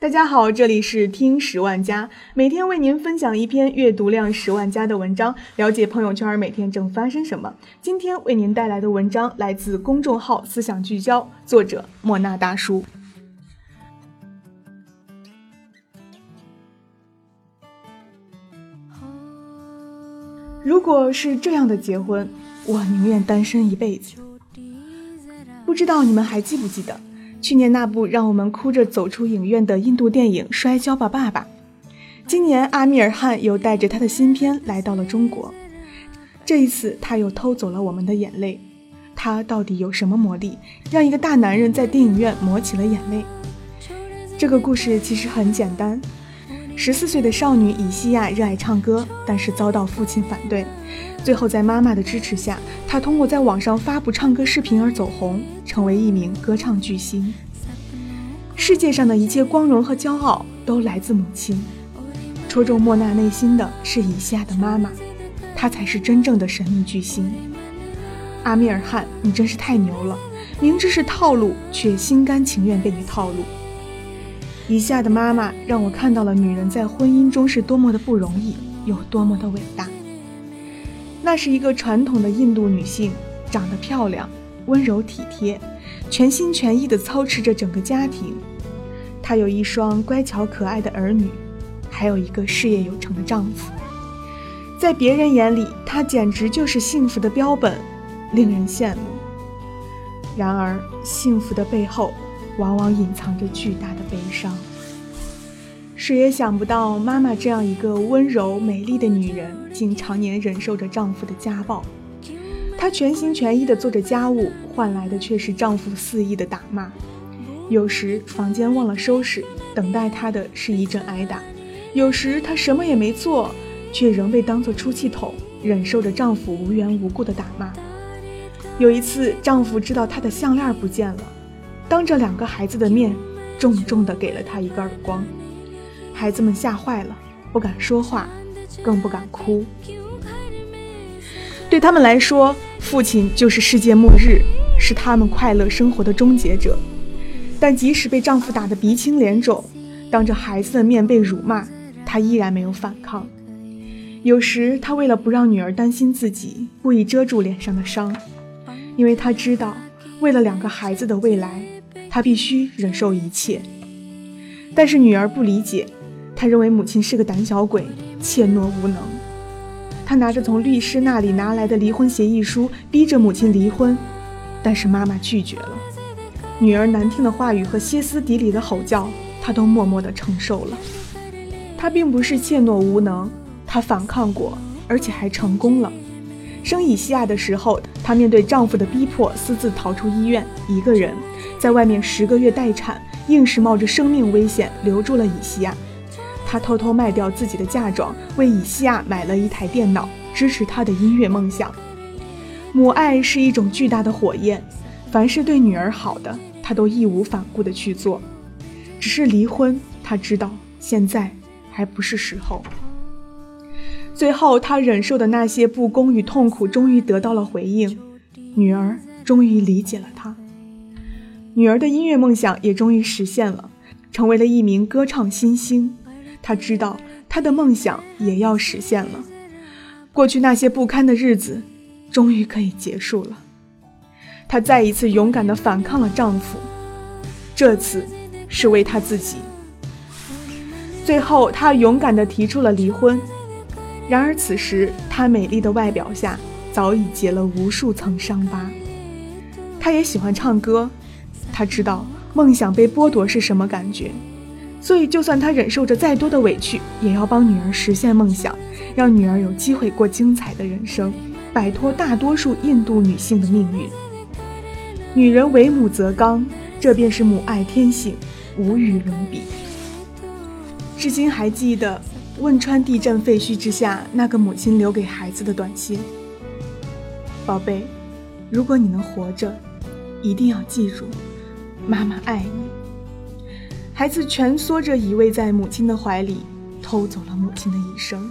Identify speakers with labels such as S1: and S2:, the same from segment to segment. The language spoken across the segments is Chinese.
S1: 大家好，这里是听十万加，每天为您分享一篇阅读量十万加的文章，了解朋友圈每天正发生什么。今天为您带来的文章来自公众号思想聚焦，作者莫那大叔。如果是这样的结婚，我宁愿单身一辈子。不知道你们还记不记得？去年那部让我们哭着走出影院的印度电影《摔跤吧，爸爸》，今年阿米尔汗又带着他的新片来到了中国，这一次他又偷走了我们的眼泪。他到底有什么魔力，让一个大男人在电影院抹起了眼泪？这个故事其实很简单：十四岁的少女以西亚热爱唱歌，但是遭到父亲反对。最后，在妈妈的支持下，她通过在网上发布唱歌视频而走红，成为一名歌唱巨星。世界上的一切光荣和骄傲都来自母亲。戳中莫娜内心的是以西亚的妈妈，她才是真正的神秘巨星。阿米尔汗，你真是太牛了！明知是套路，却心甘情愿被你套路。以下的妈妈让我看到了女人在婚姻中是多么的不容易，有多么的伟大。那是一个传统的印度女性，长得漂亮，温柔体贴，全心全意地操持着整个家庭。她有一双乖巧可爱的儿女，还有一个事业有成的丈夫。在别人眼里，她简直就是幸福的标本，令人羡慕。然而，幸福的背后，往往隐藏着巨大的悲伤。谁也想不到，妈妈这样一个温柔美丽的女人，竟常年忍受着丈夫的家暴。她全心全意地做着家务，换来的却是丈夫肆意的打骂。有时房间忘了收拾，等待她的是一阵挨打；有时她什么也没做，却仍被当作出气筒，忍受着丈夫无缘无故的打骂。有一次，丈夫知道她的项链不见了，当着两个孩子的面，重重地给了她一个耳光。孩子们吓坏了，不敢说话，更不敢哭。对他们来说，父亲就是世界末日，是他们快乐生活的终结者。但即使被丈夫打得鼻青脸肿，当着孩子的面被辱骂，她依然没有反抗。有时，她为了不让女儿担心自己，故意遮住脸上的伤，因为她知道，为了两个孩子的未来，她必须忍受一切。但是女儿不理解。她认为母亲是个胆小鬼，怯懦无能。他拿着从律师那里拿来的离婚协议书，逼着母亲离婚，但是妈妈拒绝了。女儿难听的话语和歇斯底里的吼叫，他都默默地承受了。他并不是怯懦无能，他反抗过，而且还成功了。生以西亚的时候，她面对丈夫的逼迫，私自逃出医院，一个人在外面十个月待产，硬是冒着生命危险留住了以西亚。她偷偷卖掉自己的嫁妆，为以西亚买了一台电脑，支持她的音乐梦想。母爱是一种巨大的火焰，凡是对女儿好的，她都义无反顾地去做。只是离婚，她知道现在还不是时候。最后，她忍受的那些不公与痛苦，终于得到了回应。女儿终于理解了她，女儿的音乐梦想也终于实现了，成为了一名歌唱新星。他知道他的梦想也要实现了，过去那些不堪的日子，终于可以结束了。她再一次勇敢地反抗了丈夫，这次是为她自己。最后，她勇敢地提出了离婚。然而，此时她美丽的外表下早已结了无数层伤疤。她也喜欢唱歌，她知道梦想被剥夺是什么感觉。所以，就算她忍受着再多的委屈，也要帮女儿实现梦想，让女儿有机会过精彩的人生，摆脱大多数印度女性的命运。女人为母则刚，这便是母爱天性，无与伦比。至今还记得汶川地震废墟之下那个母亲留给孩子的短信：“宝贝，如果你能活着，一定要记住，妈妈爱你。”孩子蜷缩着依偎在母亲的怀里，偷走了母亲的一生。《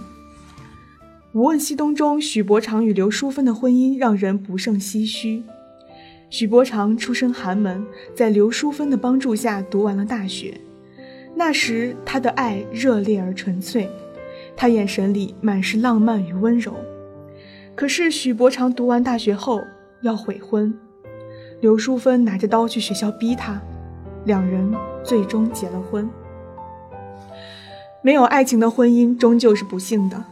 S1: 无问西东》中，许伯常与刘淑芬的婚姻让人不胜唏嘘。许伯常出身寒门，在刘淑芬的帮助下读完了大学。那时他的爱热烈而纯粹，他眼神里满是浪漫与温柔。可是许伯常读完大学后要悔婚，刘淑芬拿着刀去学校逼他，两人最终结了婚。没有爱情的婚姻终究是不幸的。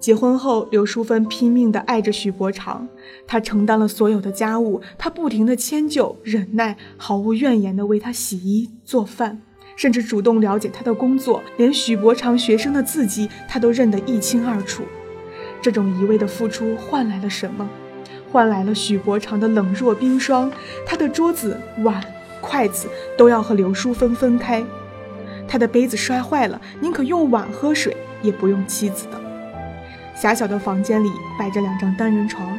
S1: 结婚后，刘淑芬拼命地爱着许伯常，她承担了所有的家务，她不停地迁就、忍耐，毫无怨言地为他洗衣做饭，甚至主动了解他的工作，连许伯常学生的字迹，她都认得一清二楚。这种一味的付出换来了什么？换来了许伯常的冷若冰霜，他的桌子、碗、筷子都要和刘淑芬分开，他的杯子摔坏了，宁可用碗喝水，也不用妻子的。狭小的房间里摆着两张单人床，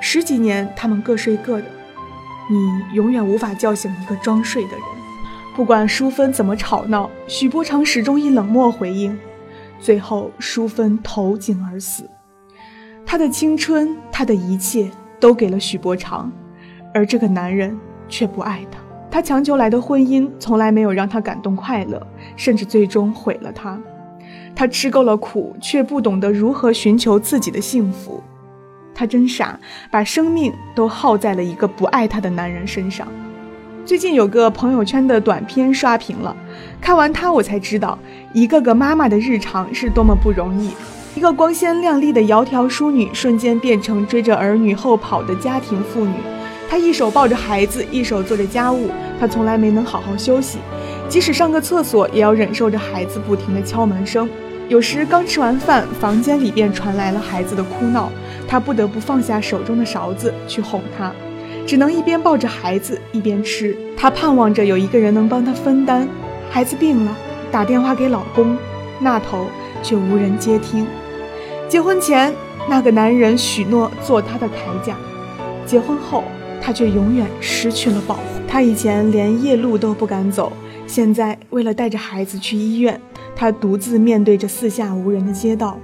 S1: 十几年他们各睡各的，你永远无法叫醒一个装睡的人。不管淑芬怎么吵闹，许伯常始终以冷漠回应，最后淑芬投井而死。他的青春，他的一切都给了许伯常，而这个男人却不爱他。他强求来的婚姻从来没有让他感动快乐，甚至最终毁了他。他吃够了苦，却不懂得如何寻求自己的幸福。他真傻，把生命都耗在了一个不爱他的男人身上。最近有个朋友圈的短片刷屏了，看完它我才知道，一个个妈妈的日常是多么不容易。一个光鲜亮丽的窈窕淑女，瞬间变成追着儿女后跑的家庭妇女。她一手抱着孩子，一手做着家务，她从来没能好好休息。即使上个厕所，也要忍受着孩子不停的敲门声。有时刚吃完饭，房间里便传来了孩子的哭闹，他不得不放下手中的勺子去哄他，只能一边抱着孩子一边吃。他盼望着有一个人能帮他分担。孩子病了，打电话给老公，那头却无人接听。结婚前，那个男人许诺做他的铠甲；结婚后，他却永远失去了保护。他以前连夜路都不敢走。现在，为了带着孩子去医院，他独自面对着四下无人的街道。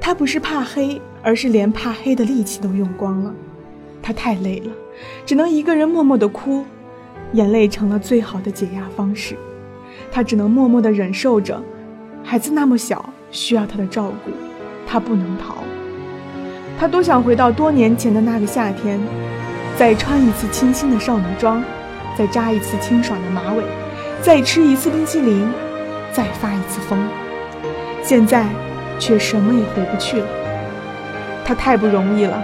S1: 他不是怕黑，而是连怕黑的力气都用光了。他太累了，只能一个人默默地哭，眼泪成了最好的解压方式。他只能默默地忍受着，孩子那么小，需要他的照顾，他不能逃。他多想回到多年前的那个夏天，再穿一次清新的少女装，再扎一次清爽的马尾。再吃一次冰淇淋，再发一次疯，现在却什么也回不去了。他太不容易了，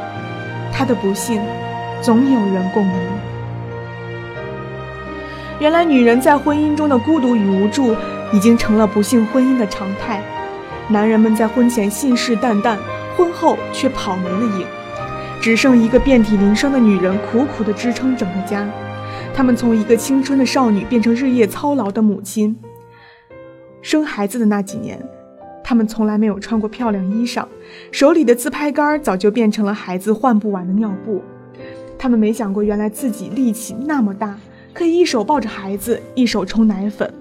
S1: 他的不幸总有人共鸣。原来女人在婚姻中的孤独与无助，已经成了不幸婚姻的常态。男人们在婚前信誓旦旦，婚后却跑没了影，只剩一个遍体鳞伤的女人，苦苦地支撑整个家。他们从一个青春的少女变成日夜操劳的母亲。生孩子的那几年，他们从来没有穿过漂亮衣裳，手里的自拍杆早就变成了孩子换不完的尿布。他们没想过，原来自己力气那么大，可以一手抱着孩子，一手冲奶粉。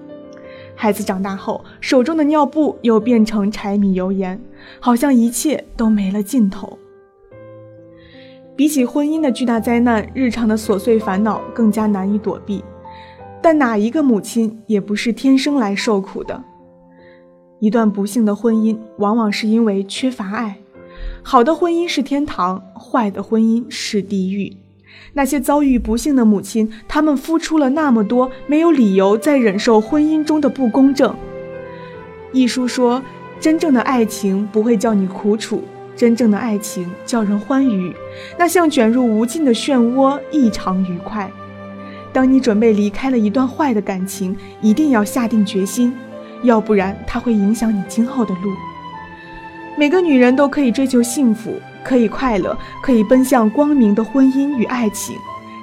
S1: 孩子长大后，手中的尿布又变成柴米油盐，好像一切都没了尽头。比起婚姻的巨大灾难，日常的琐碎烦恼更加难以躲避。但哪一个母亲也不是天生来受苦的。一段不幸的婚姻，往往是因为缺乏爱。好的婚姻是天堂，坏的婚姻是地狱。那些遭遇不幸的母亲，她们付出了那么多，没有理由再忍受婚姻中的不公正。一书说，真正的爱情不会叫你苦楚。真正的爱情叫人欢愉，那像卷入无尽的漩涡，异常愉快。当你准备离开了一段坏的感情，一定要下定决心，要不然它会影响你今后的路。每个女人都可以追求幸福，可以快乐，可以奔向光明的婚姻与爱情，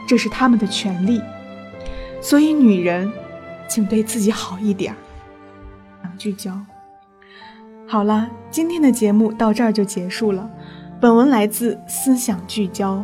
S1: 这是她们的权利。所以，女人，请对自己好一点儿。两聚焦。好了，今天的节目到这儿就结束了。本文来自思想聚焦。